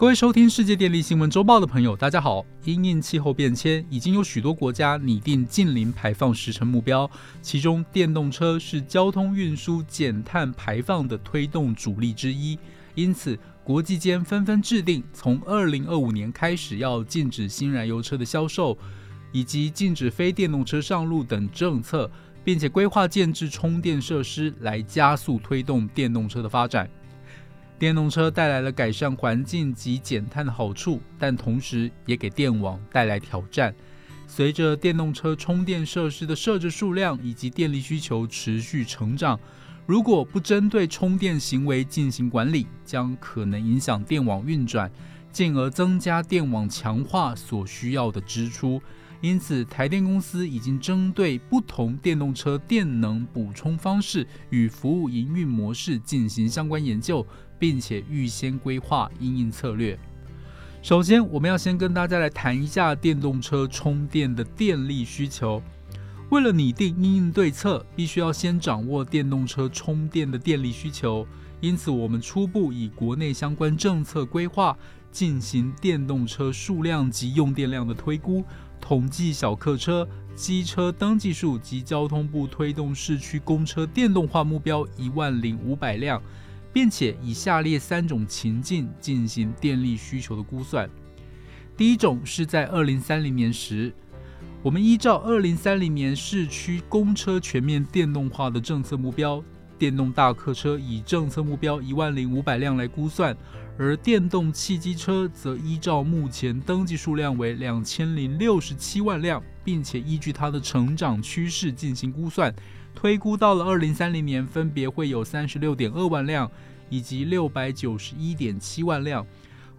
各位收听世界电力新闻周报的朋友，大家好。因应气候变迁，已经有许多国家拟定近零排放时程目标，其中电动车是交通运输减碳排放的推动主力之一。因此，国际间纷纷制定从二零二五年开始要禁止新燃油车的销售，以及禁止非电动车上路等政策，并且规划建制充电设施来加速推动电动车的发展。电动车带来了改善环境及减碳的好处，但同时也给电网带来挑战。随着电动车充电设施的设置数量以及电力需求持续成长，如果不针对充电行为进行管理，将可能影响电网运转，进而增加电网强化所需要的支出。因此，台电公司已经针对不同电动车电能补充方式与服务营运模式进行相关研究，并且预先规划应应策略。首先，我们要先跟大家来谈一下电动车充电的电力需求。为了拟定应应对策，必须要先掌握电动车充电的电力需求。因此，我们初步以国内相关政策规划进行电动车数量及用电量的推估。统计小客车、机车登记数及交通部推动市区公车电动化目标一万零五百辆，并且以下列三种情境进行电力需求的估算。第一种是在二零三零年时，我们依照二零三零年市区公车全面电动化的政策目标，电动大客车以政策目标一万零五百辆来估算。而电动汽机车则依照目前登记数量为两千零六十七万辆，并且依据它的成长趋势进行估算，推估到了二零三零年分别会有三十六点二万辆以及六百九十一点七万辆，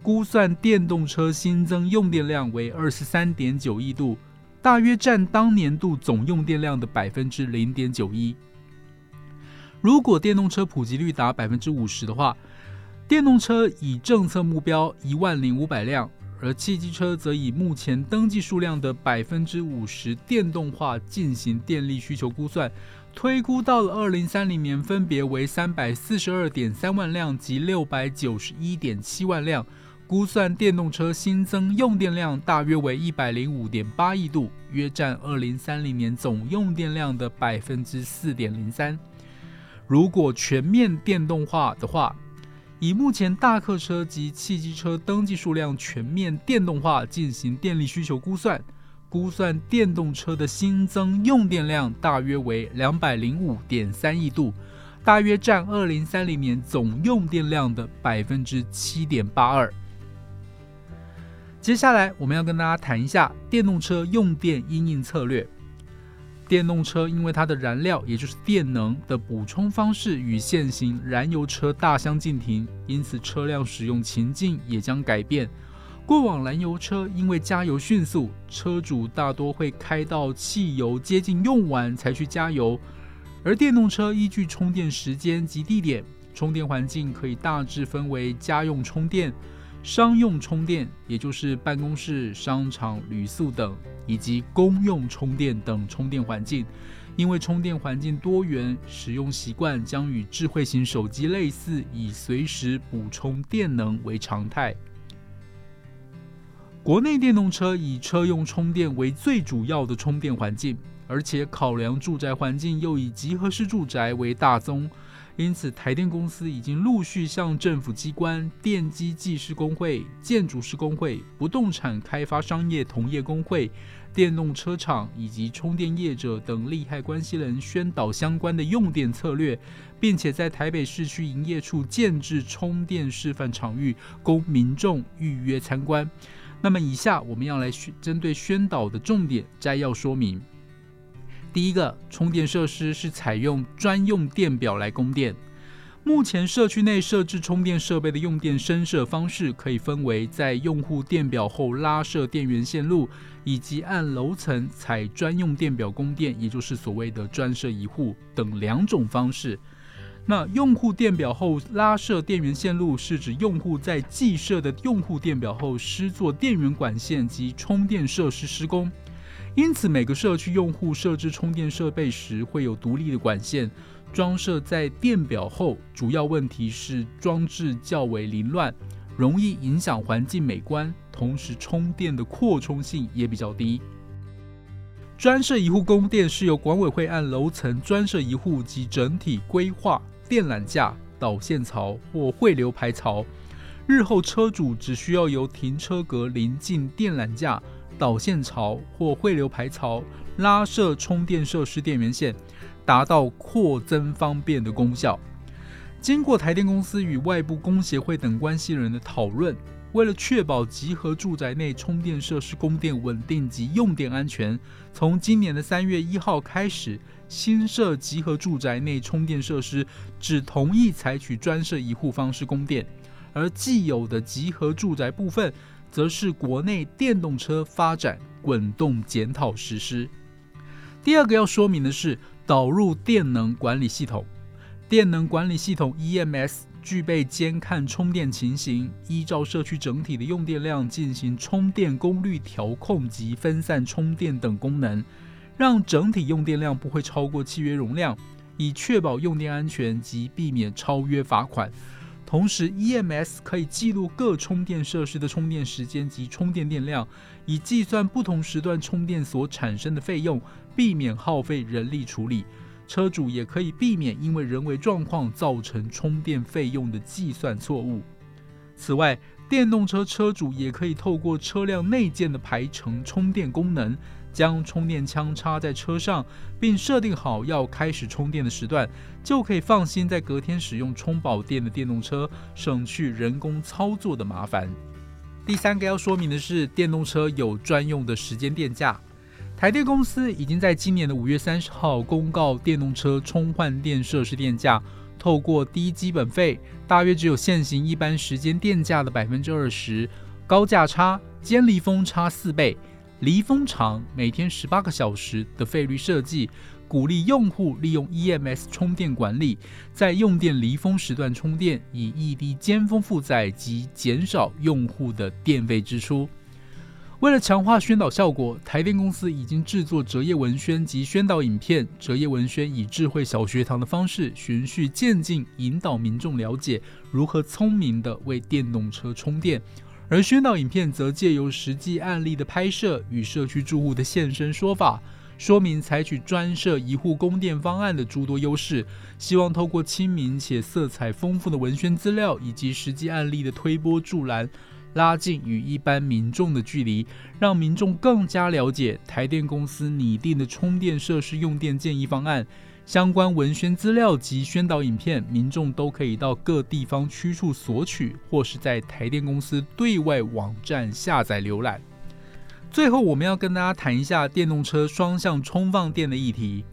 估算电动车新增用电量为二十三点九亿度，大约占当年度总用电量的百分之零点九一。如果电动车普及率达百分之五十的话，电动车以政策目标一万零五百辆，而汽机车则以目前登记数量的百分之五十电动化进行电力需求估算，推估到了二零三零年分别为三百四十二点三万辆及六百九十一点七万辆，估算电动车新增用电量大约为一百零五点八亿度，约占二零三零年总用电量的百分之四点零三。如果全面电动化的话，以目前大客车及汽机车登记数量全面电动化进行电力需求估算，估算电动车的新增用电量大约为两百零五点三亿度，大约占二零三零年总用电量的百分之七点八二。接下来我们要跟大家谈一下电动车用电应用策略。电动车因为它的燃料，也就是电能的补充方式与现行燃油车大相径庭，因此车辆使用情境也将改变。过往燃油车因为加油迅速，车主大多会开到汽油接近用完才去加油，而电动车依据充电时间及地点，充电环境可以大致分为家用充电。商用充电，也就是办公室、商场、旅宿等，以及公用充电等充电环境，因为充电环境多元，使用习惯将与智慧型手机类似，以随时补充电能为常态。国内电动车以车用充电为最主要的充电环境，而且考量住宅环境又以集合式住宅为大宗。因此，台电公司已经陆续向政府机关、电机技师工会、建筑师工会、不动产开发商业同业工会、电动车厂以及充电业者等利害关系人宣导相关的用电策略，并且在台北市区营业处建置充电示范场域，供民众预约参观。那么，以下我们要来针对宣导的重点摘要说明。第一个充电设施是采用专用电表来供电。目前社区内设置充电设备的用电深设方式可以分为在用户电表后拉设电源线路，以及按楼层采专用电表供电，也就是所谓的专设一户等两种方式。那用户电表后拉设电源线路，是指用户在既设的用户电表后施作电源管线及充电设施施工。因此，每个社区用户设置充电设备时，会有独立的管线装设在电表后。主要问题是装置较为凌乱，容易影响环境美观，同时充电的扩充性也比较低。专设一户供电是由管委会按楼层专设一户及整体规划电缆架、导线槽或汇流排槽，日后车主只需要由停车格临近电缆架、导线槽或汇流排槽拉设充电设施电源线，达到扩增方便的功效。经过台电公司与外部工协会等关系人的讨论。为了确保集合住宅内充电设施供电稳定及用电安全，从今年的三月一号开始，新设集合住宅内充电设施只同意采取专设一户方式供电，而既有的集合住宅部分，则是国内电动车发展滚动检讨实施。第二个要说明的是，导入电能管理系统，电能管理系统 EMS。具备监看充电情形，依照社区整体的用电量进行充电功率调控及分散充电等功能，让整体用电量不会超过契约容量，以确保用电安全及避免超约罚款。同时，EMS 可以记录各充电设施的充电时间及充电电量，以计算不同时段充电所产生的费用，避免耗费人力处理。车主也可以避免因为人为状况造成充电费用的计算错误。此外，电动车车主也可以透过车辆内建的排程充电功能，将充电枪插在车上，并设定好要开始充电的时段，就可以放心在隔天使用充饱电的电动车，省去人工操作的麻烦。第三个要说明的是，电动车有专用的时间电价。台电公司已经在今年的五月三十号公告电动车充换电设施电价，透过低基本费，大约只有现行一般时间电价的百分之二十，高价差间离峰差四倍，离峰长每天十八个小时的费率设计，鼓励用户利用 EMS 充电管理，在用电离峰时段充电，以抑低尖峰负载及减少用户的电费支出。为了强化宣导效果，台电公司已经制作折页文宣及宣导影片。折页文宣以智慧小学堂的方式，循序渐进引导民众了解如何聪明地为电动车充电；而宣导影片则借由实际案例的拍摄与社区住户的现身说法，说明采取专设一户供电方案的诸多优势。希望透过亲民且色彩丰富的文宣资料以及实际案例的推波助澜。拉近与一般民众的距离，让民众更加了解台电公司拟定的充电设施用电建议方案。相关文宣资料及宣导影片，民众都可以到各地方区处索取，或是在台电公司对外网站下载浏览。最后，我们要跟大家谈一下电动车双向充放电的议题。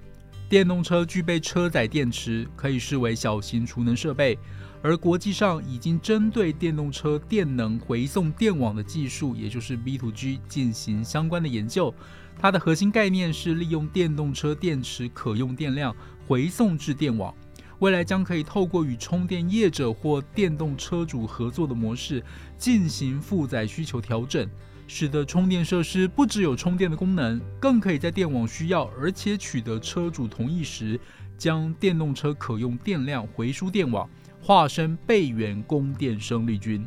电动车具备车载电池，可以视为小型储能设备。而国际上已经针对电动车电能回送电网的技术，也就是 B to G 进行相关的研究。它的核心概念是利用电动车电池可用电量回送至电网。未来将可以透过与充电业者或电动车主合作的模式进行负载需求调整，使得充电设施不只有充电的功能，更可以在电网需要而且取得车主同意时，将电动车可用电量回输电网。化身备援供电生力军，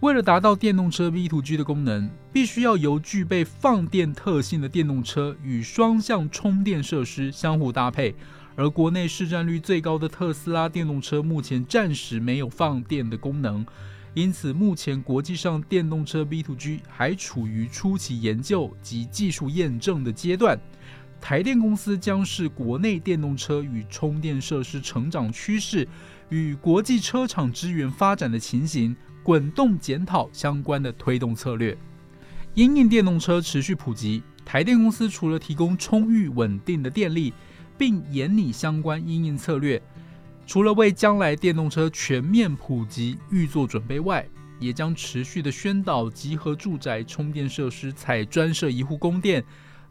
为了达到电动车 V to G 的功能，必须要由具备放电特性的电动车与双向充电设施相互搭配。而国内市占率最高的特斯拉电动车，目前暂时没有放电的功能，因此目前国际上电动车 B to G 还处于初期研究及技术验证的阶段。台电公司将是国内电动车与充电设施成长趋势。与国际车厂资源发展的情形滚动检讨相关的推动策略，因应电动车持续普及，台电公司除了提供充裕稳定的电力，并研拟相关因应策略，除了为将来电动车全面普及预做准备外，也将持续的宣导集合住宅充电设施采专设一户供电、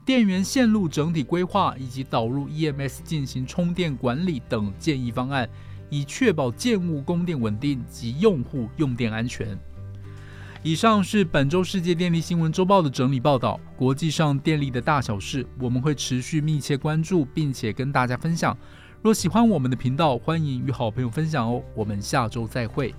电源线路整体规划以及导入 EMS 进行充电管理等建议方案。以确保建物供电稳定及用户用电安全。以上是本周世界电力新闻周报的整理报道。国际上电力的大小事，我们会持续密切关注，并且跟大家分享。若喜欢我们的频道，欢迎与好朋友分享哦。我们下周再会。